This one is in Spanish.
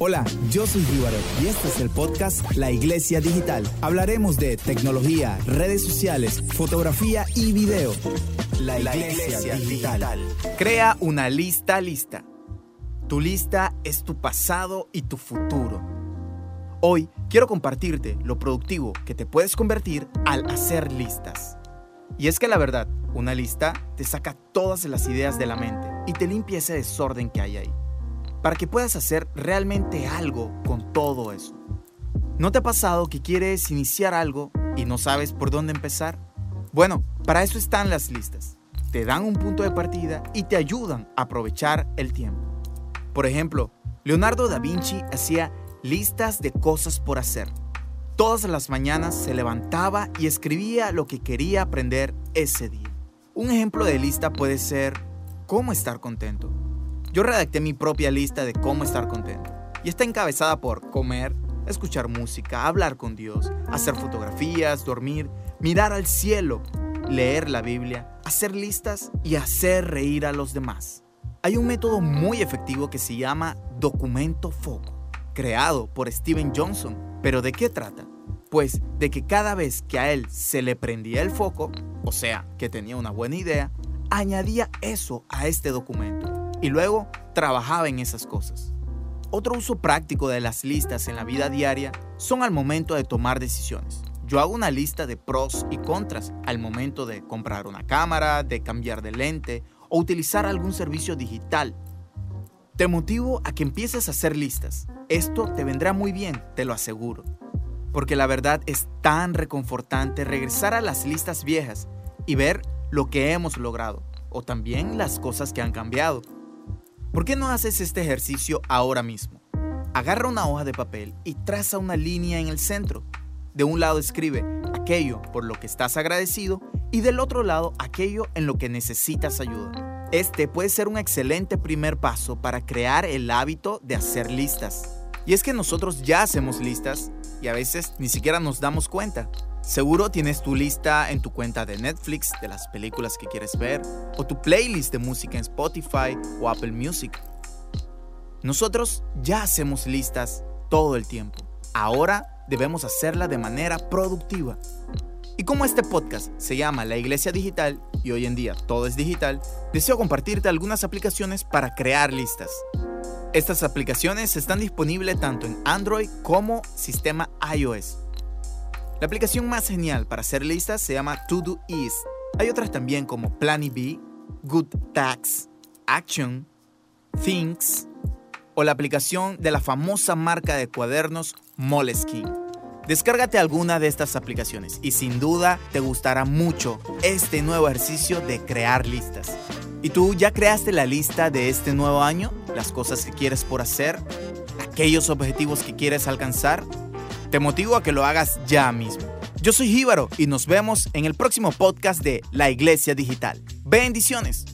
Hola, yo soy Jíbaro y este es el podcast La Iglesia Digital. Hablaremos de tecnología, redes sociales, fotografía y video. La Iglesia, Digital. Crea una lista lista. Tu lista es tu pasado y tu futuro. Hoy quiero compartirte lo productivo que te puedes convertir al hacer listas. Y es que la verdad, una lista te saca todas las ideas de la mente y te limpia ese desorden que hay ahí para que puedas hacer realmente algo con todo eso. ¿No te ha pasado que quieres iniciar algo y no sabes por dónde empezar? Bueno, para eso están las listas. Te dan un punto de partida y te ayudan a aprovechar el tiempo. Por ejemplo, Leonardo da Vinci hacía listas de cosas por hacer. Todas las mañanas se levantaba y escribía lo que quería aprender ese día. Un ejemplo de lista puede ser cómo estar contento. Yo redacté mi propia lista de cómo estar contento. Y está encabezada por comer, escuchar música, hablar con Dios, hacer fotografías, dormir, mirar al cielo, leer la Biblia, hacer listas y hacer reír a los demás. Hay un método muy efectivo que se llama documento foco, creado por Steven Johnson. ¿Pero de qué trata? Pues de que cada vez que a él se le prendía el foco, o sea, que tenía una buena idea, añadía eso a este documento y luego trabajaba en esas cosas. Otro uso práctico de las listas en la vida diaria son al momento de tomar decisiones. Yo hago una lista de pros y contras al momento de comprar una cámara, de cambiar de lente o utilizar algún servicio digital. Te motivo a que empieces a hacer listas. Esto te vendrá muy bien, te lo aseguro. Porque la verdad es tan reconfortante regresar a las listas viejas y ver lo que hemos logrado o también las cosas que han cambiado. ¿Por qué no haces este ejercicio ahora mismo? Agarra una hoja de papel y traza una línea en el centro. De un lado escribe aquello por lo que estás agradecido y del otro lado aquello en lo que necesitas ayuda. Este puede ser un excelente primer paso para crear el hábito de hacer listas. Y es que nosotros ya hacemos listas y a veces ni siquiera nos damos cuenta. Seguro tienes tu lista en tu cuenta de Netflix de las películas que quieres ver o tu playlist de música en Spotify o Apple Music. Nosotros ya hacemos listas todo el tiempo. Ahora debemos hacerla de manera productiva. Y como este podcast se llama La Iglesia Digital y hoy en día todo es digital, deseo compartirte algunas aplicaciones para crear listas. Estas aplicaciones están disponibles tanto en Android como sistema iOS. La aplicación más genial para hacer listas se llama Todoist. Hay otras también como B, Good Tags, Action, Things o la aplicación de la famosa marca de cuadernos Moleskine. Descárgate alguna de estas aplicaciones y sin duda te gustará mucho este nuevo ejercicio de crear listas. ¿Y tú ya creaste la lista de este nuevo año? ¿Las cosas que quieres por hacer? ¿Aquellos objetivos que quieres alcanzar? Te motivo a que lo hagas ya mismo. Yo soy Jíbaro y nos vemos en el próximo podcast de La Iglesia Digital. Bendiciones.